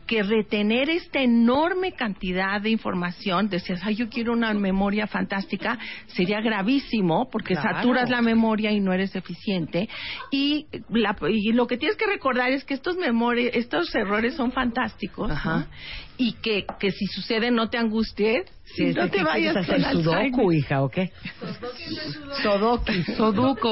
que retener esta enorme cantidad de información, decías, ay, yo quiero una memoria fantástica, sería gravísimo porque Claro. saturas la memoria y no eres eficiente. Y, la- y lo que tienes que recordar es que estos estos errores son fantásticos, y que, que si sucede no te angusties, Sí, es no te vayas con hacer sudoku, hija, ¿o qué? Sodoki. Sudoku.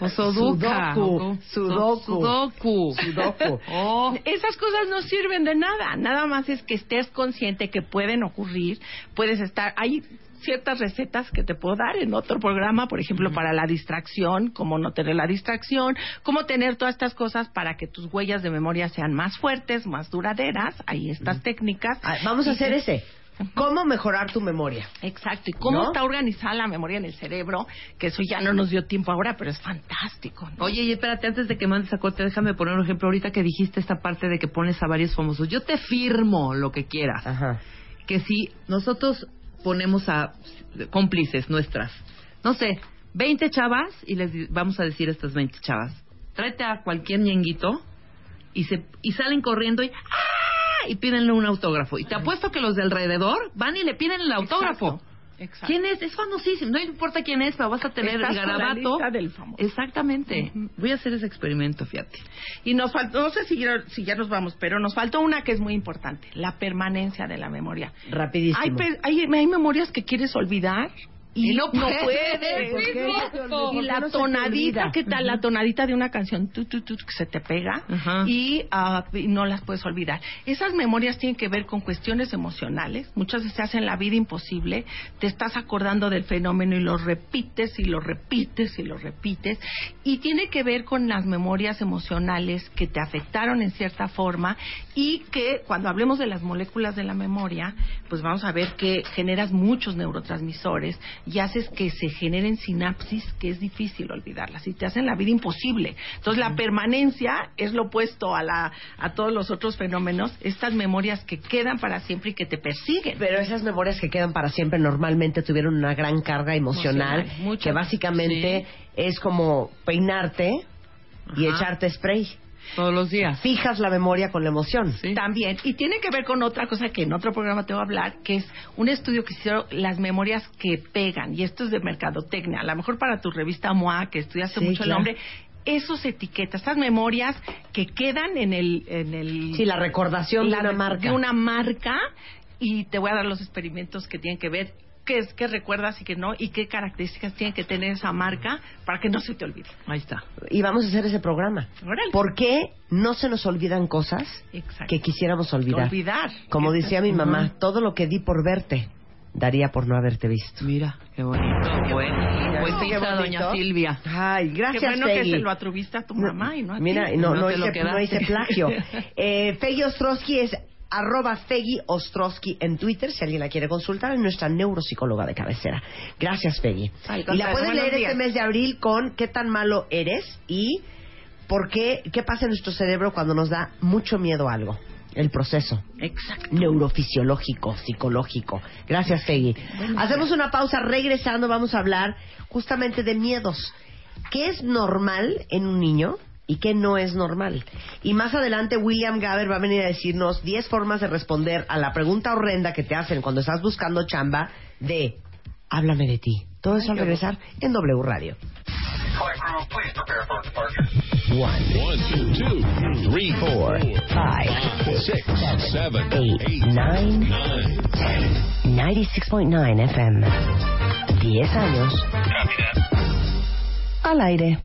O. Sudoku. Sudoku. Sudoku. Sudoku. Oh. Esas cosas no sirven de nada. Nada más es que estés consciente que pueden ocurrir. Puedes estar. Hay ciertas recetas que te puedo dar en otro programa, por ejemplo, para la distracción, cómo no tener la distracción, cómo tener todas estas cosas para que tus huellas de memoria sean más fuertes, más duraderas. Hay estas técnicas. Ah, Vamos a hacer ese. ¿Cómo mejorar tu memoria? Exacto. ¿Y cómo ¿No? está organizada la memoria en el cerebro? Que eso ya no nos dio tiempo ahora, pero es fantástico. ¿no? Oye, y espérate, antes de que mandes a corte, déjame poner un ejemplo. Ahorita que dijiste esta parte de que pones a varios famosos. Yo te firmo lo que quieras. Ajá. Que si nosotros ponemos a cómplices nuestras, no sé, 20 chavas, y les vamos a decir a estas 20 chavas, tráete a cualquier ñenguito y, se, y salen corriendo y ¡ah! Y pídenle un autógrafo. Y te apuesto que los de alrededor van y le piden el autógrafo. Exacto. Exacto. ¿Quién es? Es famosísimo. No importa quién es, pero vas a tener Estás el con la garabato. lista del famoso. Exactamente. Voy a hacer ese experimento, fíjate. Y nos faltó, no sé si ya, si ya nos vamos, pero nos faltó una que es muy importante, la permanencia de la memoria. Rapidísimo. Hay, pe- hay, hay memorias que quieres olvidar y, Y no. ¿Por qué? ¿Por Y la no tonadita? ¿qué tal? La tonadita de una canción tu, tu, tu, que se te pega y, ah, y no las puedes olvidar. Esas memorias tienen que ver con cuestiones emocionales. Muchas veces se hacen la vida imposible. Te estás acordando del fenómeno y lo repites y lo repites y lo repites. Y tiene que ver con las memorias emocionales que te afectaron en cierta forma y que cuando hablemos de las moléculas de la memoria, pues vamos a ver que generas muchos neurotransmisores y haces que se generen sinapsis que es difícil olvidarlas y te hacen la vida imposible. Entonces la permanencia es lo opuesto a, la, a todos los otros fenómenos, estas memorias que quedan para siempre y que te persiguen. Pero esas memorias que quedan para siempre normalmente tuvieron una gran carga emocional, que básicamente es como peinarte y Ajá. echarte spray. Todos los días. Fijas la memoria con la emoción. Sí. También. Y tiene que ver con otra cosa que en otro programa te voy a hablar, que es un estudio que hicieron las memorias que pegan. Y esto es de mercadotecnia. A lo mejor para tu revista MOA, que estudiaste Sí, mucho el nombre, esos etiquetas, esas memorias que quedan en el... En el Sí, la recordación de la- una marca. de una marca. Y te voy a dar los experimentos que tienen que ver qué es qué recuerdas y qué no y qué características tiene que tener esa marca para que no se te olvide. Ahí está. Y vamos a hacer ese programa. Órale. ¿Por qué no se nos olvidan cosas Exacto. que quisiéramos olvidar? Olvidar. Como decía mi mamá, todo lo que di por verte, daría por no haberte visto. Mira, qué bonito. Bueno, pues ¿Viste qué bonito? doña Silvia. Ay, gracias, Qué bueno Peggy. que se lo atreviste a tu mamá y no a ti. Mira, no, No no, hice, no hice plagio. eh, Feggy Ostrowski es arroba Feggy Ostrowski en Twitter, si alguien la quiere consultar, es nuestra neuropsicóloga de cabecera. Gracias, Feggy. Y la pueden leer este mes de abril con ¿Qué tan malo eres? y ¿Por qué? ¿Qué pasa en nuestro cerebro cuando nos da mucho miedo a algo? El proceso Exacto. neurofisiológico, psicológico. Gracias, Feggy. Hacemos una pausa, regresando vamos a hablar justamente de miedos. ¿Qué es normal en un niño y qué no es normal? Y más adelante William Gaber va a venir a decirnos 10 formas de responder a la pregunta horrenda que te hacen cuando estás buscando chamba de háblame de ti. Todo eso al regresar en W Radio. One, two, two, three, four, Five, six, seven, eight, eight, nine, nine, 96.9 FM. 10 años. Al aire.